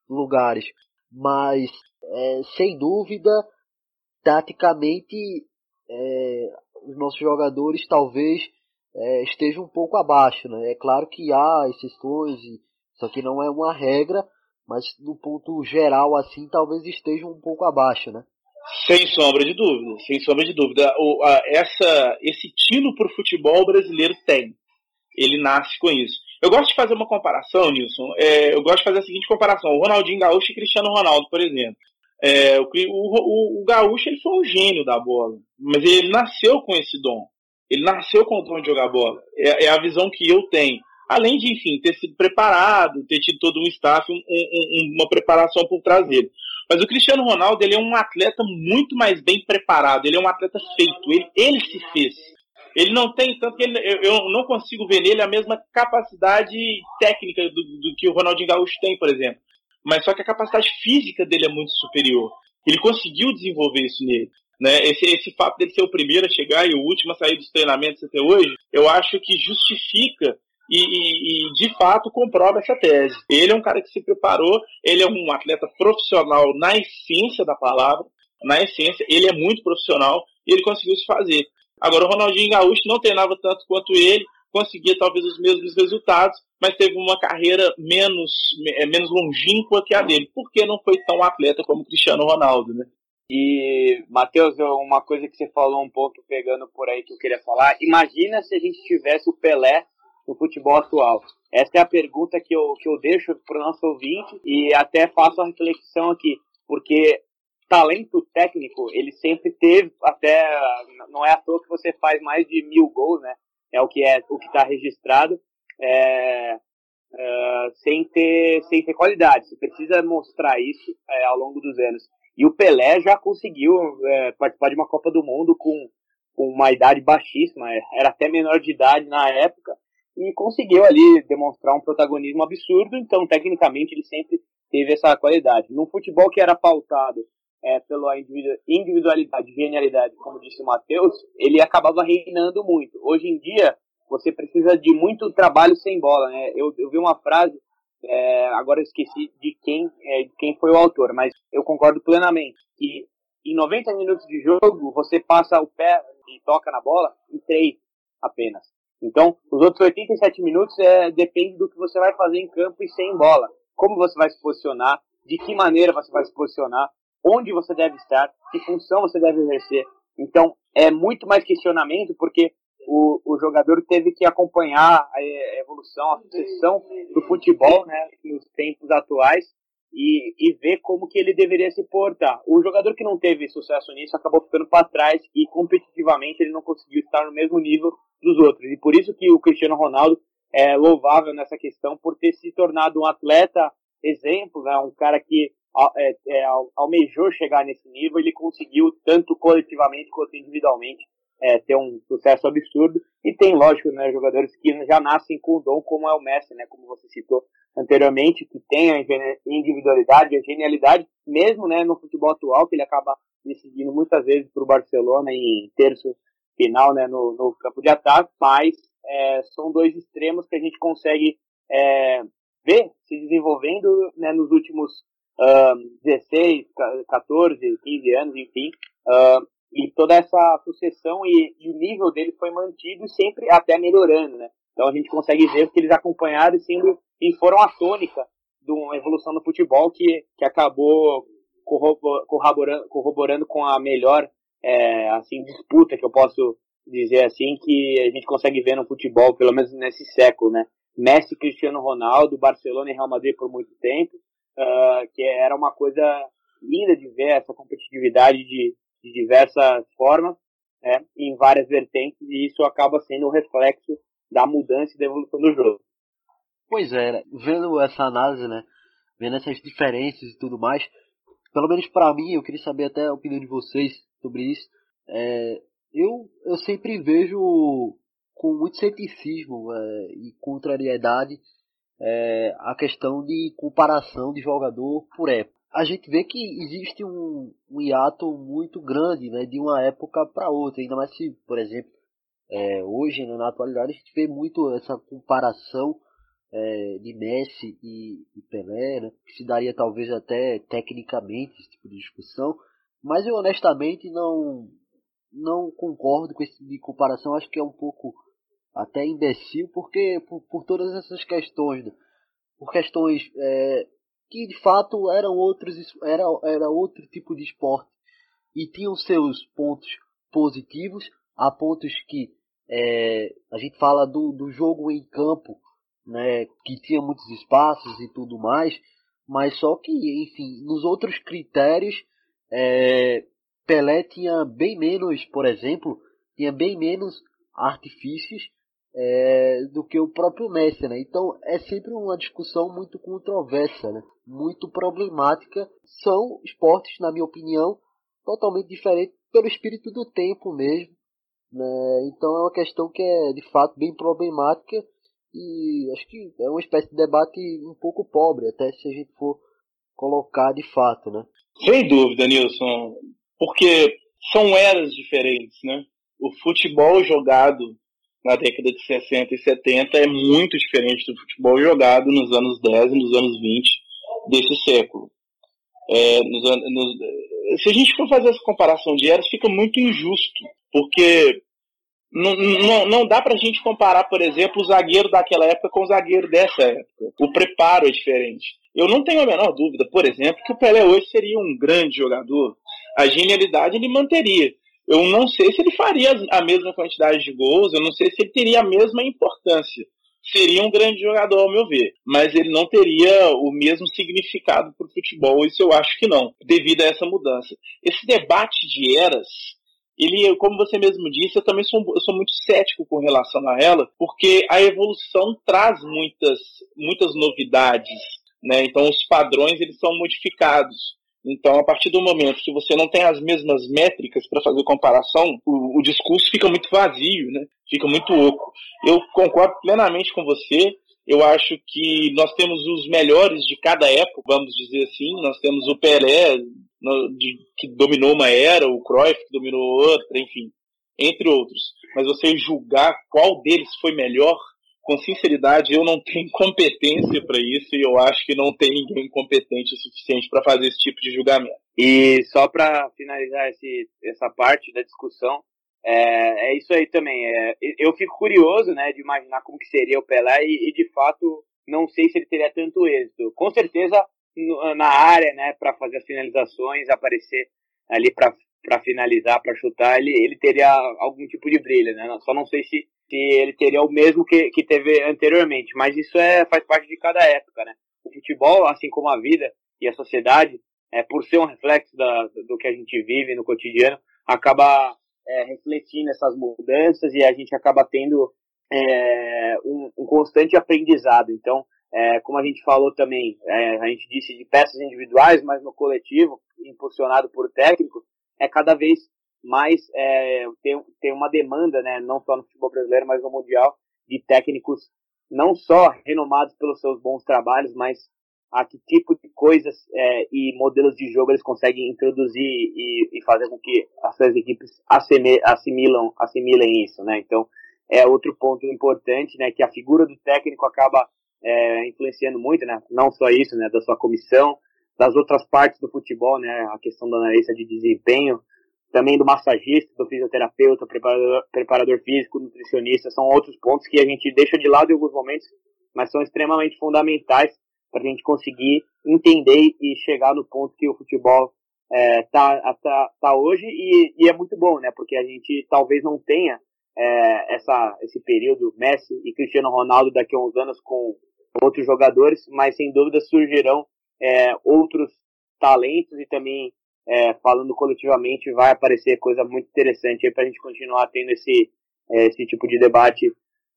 B: lugares. Mas, é, sem dúvida, taticamente, é, os nossos jogadores talvez é, estejam um pouco abaixo. Né? É claro que há exceções, isso aqui não é uma regra, mas no ponto geral, assim, talvez estejam um pouco abaixo. Né?
D: Sem sombra de dúvida, sem sombra de dúvida. O, a, essa, esse tino para o futebol brasileiro tem. Ele nasce com isso. Eu gosto de fazer uma comparação, Nilson. É, eu gosto de fazer a seguinte comparação: o Ronaldinho Gaúcho e Cristiano Ronaldo, por exemplo. É, o, o, o, Gaúcho ele foi um gênio da bola, mas ele nasceu com esse dom. Ele nasceu com o dom de jogar bola. É, é a visão que eu tenho. Além de, enfim, ter sido preparado, ter tido todo um staff, um, um, uma preparação por trás dele. Mas o Cristiano Ronaldo ele é um atleta muito mais bem preparado. Ele é um atleta feito. Ele, ele se fez. Ele não tem, tanto que ele, eu, eu, não consigo ver nele a mesma capacidade técnica do, do, que o Ronaldinho Gaúcho tem, por exemplo. Mas só que a capacidade física dele é muito superior. Ele conseguiu desenvolver isso nele. Né? Esse, esse fato dele ser o primeiro a chegar e o último a sair dos treinamentos até hoje, eu acho que justifica e, e, e, de fato comprova essa tese. Ele é um cara que se preparou, ele é um atleta profissional na essência da palavra, na essência, ele é muito profissional e ele conseguiu se fazer. Agora, o Ronaldinho Gaúcho não treinava tanto quanto ele, conseguia talvez os mesmos resultados, mas teve uma carreira menos, é, menos longínqua que a dele, porque não foi tão atleta como Cristiano Ronaldo, né?
C: E, Matheus, uma coisa que você falou um pouco pegando por aí que eu queria falar. Imagina se a gente tivesse o Pelé no futebol atual. Essa é a pergunta que eu, que eu deixo para o nosso ouvinte e até faço a reflexão aqui, porque talento técnico ele sempre teve, até não é à toa que você faz mais de mil gols, né? É o que é o que está registrado, é, é, sem ter sem ter qualidade. Você precisa mostrar isso é, ao longo dos anos. E o Pelé já conseguiu é, participar de uma Copa do Mundo com, com uma idade baixíssima, é, era até menor de idade na época, e conseguiu ali demonstrar um protagonismo absurdo, então tecnicamente ele sempre teve essa qualidade. Num futebol que era pautado é, pela individualidade, genialidade, como disse o Matheus, ele acabava reinando muito. Hoje em dia, você precisa de muito trabalho sem bola. Né? Eu, eu vi uma frase, é, agora eu esqueci de quem, é, de quem foi o autor, mas eu concordo plenamente que em 90 minutos de jogo, você passa o pé e toca na bola em 3 apenas. Então, os outros 87 minutos é, depende do que você vai fazer em campo e sem bola. Como você vai se posicionar, de que maneira você vai se posicionar, onde você deve estar, que função você deve exercer. Então, é muito mais questionamento, porque o, o jogador teve que acompanhar a evolução, a sucessão do futebol, né, nos tempos atuais, e, e ver como que ele deveria se portar. O jogador que não teve sucesso nisso acabou ficando para trás e competitivamente ele não conseguiu estar no mesmo nível dos outros. E por isso que o Cristiano Ronaldo é louvável nessa questão por ter se tornado um atleta exemplo, né, um cara que é, é, almejou chegar nesse nível, ele conseguiu tanto coletivamente quanto individualmente é, ter um sucesso absurdo. E tem, lógico, né, jogadores que já nascem com o dom, como é o Messi, né, como você citou anteriormente, que tem a individualidade, a genialidade, mesmo né, no futebol atual, que ele acaba decidindo muitas vezes para o Barcelona em terço final né, no, no campo de ataque, mas é, são dois extremos que a gente consegue é, ver se desenvolvendo né, nos últimos uh, 16, 14, 15 anos, enfim. Uh, e toda essa sucessão e, e, o nível dele foi mantido sempre até melhorando, né? Então a gente consegue ver que eles acompanharam e, sendo, e foram a tônica de uma evolução no futebol que, que acabou corroborando, corroborando com a melhor é, assim disputa que eu posso dizer assim que a gente consegue ver no futebol, pelo menos nesse século, né? Messi, Cristiano Ronaldo, Barcelona e Real Madrid por muito tempo, uh, que era uma coisa linda de ver essa competitividade de, de diversas formas, né, em várias vertentes, e isso acaba sendo um reflexo da mudança e da evolução do jogo.
B: Pois é, né? vendo essa análise, né, vendo essas diferenças e tudo mais, pelo menos para mim, eu queria saber até a opinião de vocês sobre isso. É, eu, eu sempre vejo com muito ceticismo é, e contrariedade é, a questão de comparação de jogador por época. A gente vê que existe um, um hiato muito grande né, de uma época para outra, ainda mais se, por exemplo, é, hoje, né, na atualidade, a gente vê muito essa comparação é, de Messi e, e Pelé, né, que se daria talvez até tecnicamente esse tipo de discussão, mas eu honestamente não, não concordo com esse tipo de comparação, acho que é um pouco até imbecil, porque por, por todas essas questões, né? por questões é, que de fato eram outros, era, era outro tipo de esporte e tinham seus pontos positivos, há pontos que é, a gente fala do, do jogo em campo, né, que tinha muitos espaços e tudo mais, mas só que, enfim, nos outros critérios, é, Pelé tinha bem menos, por exemplo, tinha bem menos artifícios é, do que o próprio Messi, né? Então é sempre uma discussão muito controversa, né? Muito problemática. São esportes, na minha opinião, totalmente diferentes pelo espírito do tempo mesmo, né? Então é uma questão que é de fato bem problemática e acho que é uma espécie de debate um pouco pobre, até se a gente for colocar de fato, né?
D: Sem dúvida, Nilson, porque são eras diferentes, né? O futebol jogado na década de 60 e 70 é muito diferente do futebol jogado nos anos 10 e nos anos 20 desse século. É, nos, nos, se a gente for fazer essa comparação de eras, fica muito injusto, porque Não, não, não dá pra gente comparar, por exemplo, o zagueiro daquela época com o zagueiro dessa época. O preparo é diferente. Eu não tenho a menor dúvida, por exemplo, que o Pelé hoje seria um grande jogador. A genialidade ele manteria. Eu não sei se ele faria a mesma quantidade de gols, eu não sei se ele teria a mesma importância. Seria um grande jogador, ao meu ver, mas ele não teria o mesmo significado para o futebol, isso eu acho que não, devido a essa mudança. Esse debate de eras ele, como você mesmo disse, eu também sou, eu sou muito cético com relação a ela, porque a evolução traz muitas, muitas novidades, né? Então os padrões eles são modificados. Então, a partir do momento que você não tem as mesmas métricas para fazer comparação, o, o, discurso fica muito vazio, né? Fica muito oco. Eu concordo plenamente com você. Eu acho que nós temos os melhores de cada época, vamos dizer assim. Nós temos o Pelé, no, de, que dominou uma era, o Cruyff que dominou outra, enfim, entre outros. Mas você julgar qual deles foi melhor, com sinceridade, eu não tenho competência para isso e eu acho que não tem ninguém competente o suficiente para fazer esse tipo de julgamento.
C: E só para finalizar esse, essa parte da discussão, é, é isso aí também. É, eu fico curioso, né, de imaginar como que seria o Pelé e, e de fato não sei se ele teria tanto êxito. Com certeza na área, né, para fazer as finalizações, aparecer ali para finalizar, para chutar, ele, ele teria algum tipo de brilho, né? Só não sei se, se ele teria o mesmo que, que teve anteriormente, mas isso é, faz parte de cada época, né? O futebol, assim como a vida e a sociedade, é, por ser um reflexo da, do que a gente vive no cotidiano, acaba é, refletindo essas mudanças e a gente acaba tendo é, um, um constante aprendizado. Então, é, como a gente falou também, é, a gente disse de peças individuais, mas no coletivo, impulsionado por técnico, é cada vez mais é, tem, tem uma demanda, né, não só no futebol brasileiro, mas no mundial, de técnicos não só renomados pelos seus bons trabalhos, mas a que tipo de coisas é, e modelos de jogo eles conseguem introduzir e, e fazer com que as suas equipes assimilam, assimilem isso, né? Então é outro ponto importante, né? Que a figura do técnico acaba é, influenciando muito, né? Não só isso, né? Da sua comissão, das outras partes do futebol, né? A questão da analista de desempenho, também do massagista, do fisioterapeuta, preparador, preparador físico, nutricionista, são outros pontos que a gente deixa de lado em alguns momentos, mas são extremamente fundamentais para a gente conseguir entender e chegar no ponto que o futebol é, tá, tá, tá hoje e, e é muito bom, né? Porque a gente talvez não tenha é, essa, esse período Messi e Cristiano Ronaldo daqui a uns anos com outros jogadores, mas sem dúvida surgirão é, outros talentos e também é, falando coletivamente vai aparecer coisa muito interessante para a gente continuar tendo esse, é, esse tipo de debate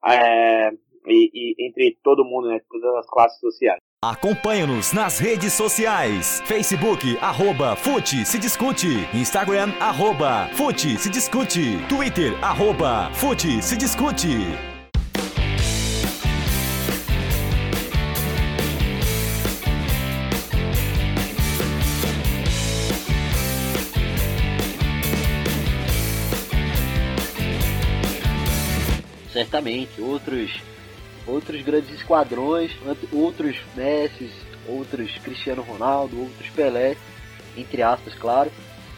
C: é, e, e, entre todo mundo, né, todas as classes sociais.
A: Acompanhe-nos nas redes sociais. Facebook, arroba Fute se discute. Instagram, arroba Fute se discute. Twitter, arroba Fute se discute.
B: Certamente, outros outros grandes esquadrões, outros Messi, outros Cristiano Ronaldo, outros Pelé, entre aspas, claro,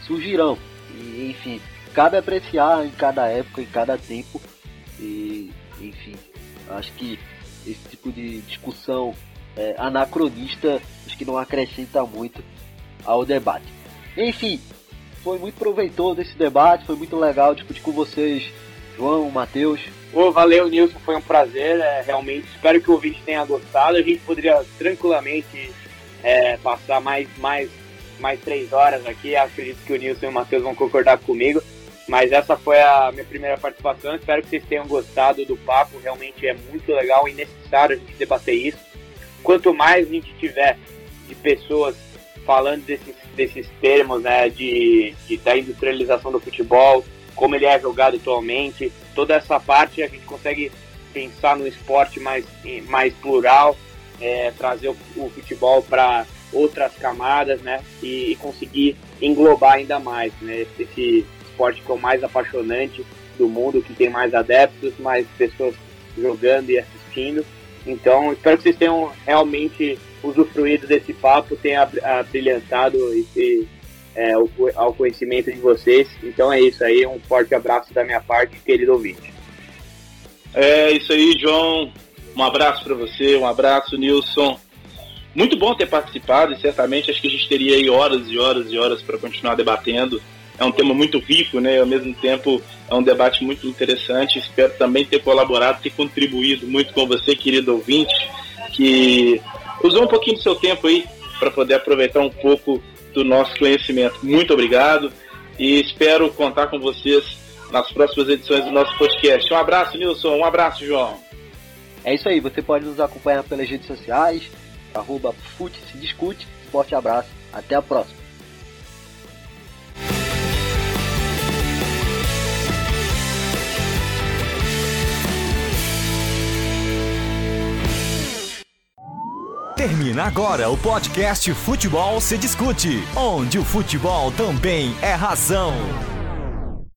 B: surgirão. E, enfim, cabe apreciar em cada época, em cada tempo. E, enfim, acho que esse tipo de discussão é, anacronista acho que não acrescenta muito ao debate. Enfim, foi muito proveitoso esse debate, foi muito legal discutir com vocês, João, Matheus.
C: Pô, valeu, Nilson, foi um prazer. É, realmente, espero que o ouvinte tenha gostado. A gente poderia tranquilamente é, passar mais, mais, mais três horas aqui. Acredito que o Nilson e o Matheus vão concordar comigo. Mas essa foi a minha primeira participação. Espero que vocês tenham gostado do papo. Realmente é muito legal e necessário a gente debater isso. Quanto mais a gente tiver de pessoas falando desses, desses termos né, de, de da industrialização do futebol, como ele é jogado atualmente, toda essa parte a gente consegue pensar no esporte mais, mais plural, é, trazer o, o futebol para outras camadas, né? E, e, conseguir englobar ainda mais, né? Esse esporte que é o mais apaixonante do mundo, que tem mais adeptos, mais pessoas jogando e assistindo. Então, espero que vocês tenham realmente usufruído desse papo, tenha abrilhantado esse, é, ao conhecimento de vocês. Então é isso aí, um forte abraço da minha parte, querido ouvinte.
D: É isso aí, João. Um abraço para você, um abraço, Nilson. Muito bom ter participado e certamente acho que a gente teria aí horas e horas e horas para continuar debatendo. É um tema muito rico, né? Ao mesmo tempo é um debate muito interessante. Espero também ter colaborado, ter contribuído muito com você, querido ouvinte, que usou um pouquinho do seu tempo aí para poder aproveitar um pouco do nosso conhecimento. Muito obrigado e espero contar com vocês nas próximas edições do nosso podcast. Um abraço, Nilson. Um abraço, João.
B: É isso aí. Você pode nos acompanhar pelas redes sociais, arroba Fute se discute. Forte abraço. Até a próxima.
A: Termina agora o podcast Futebol se discute, onde o futebol também é razão.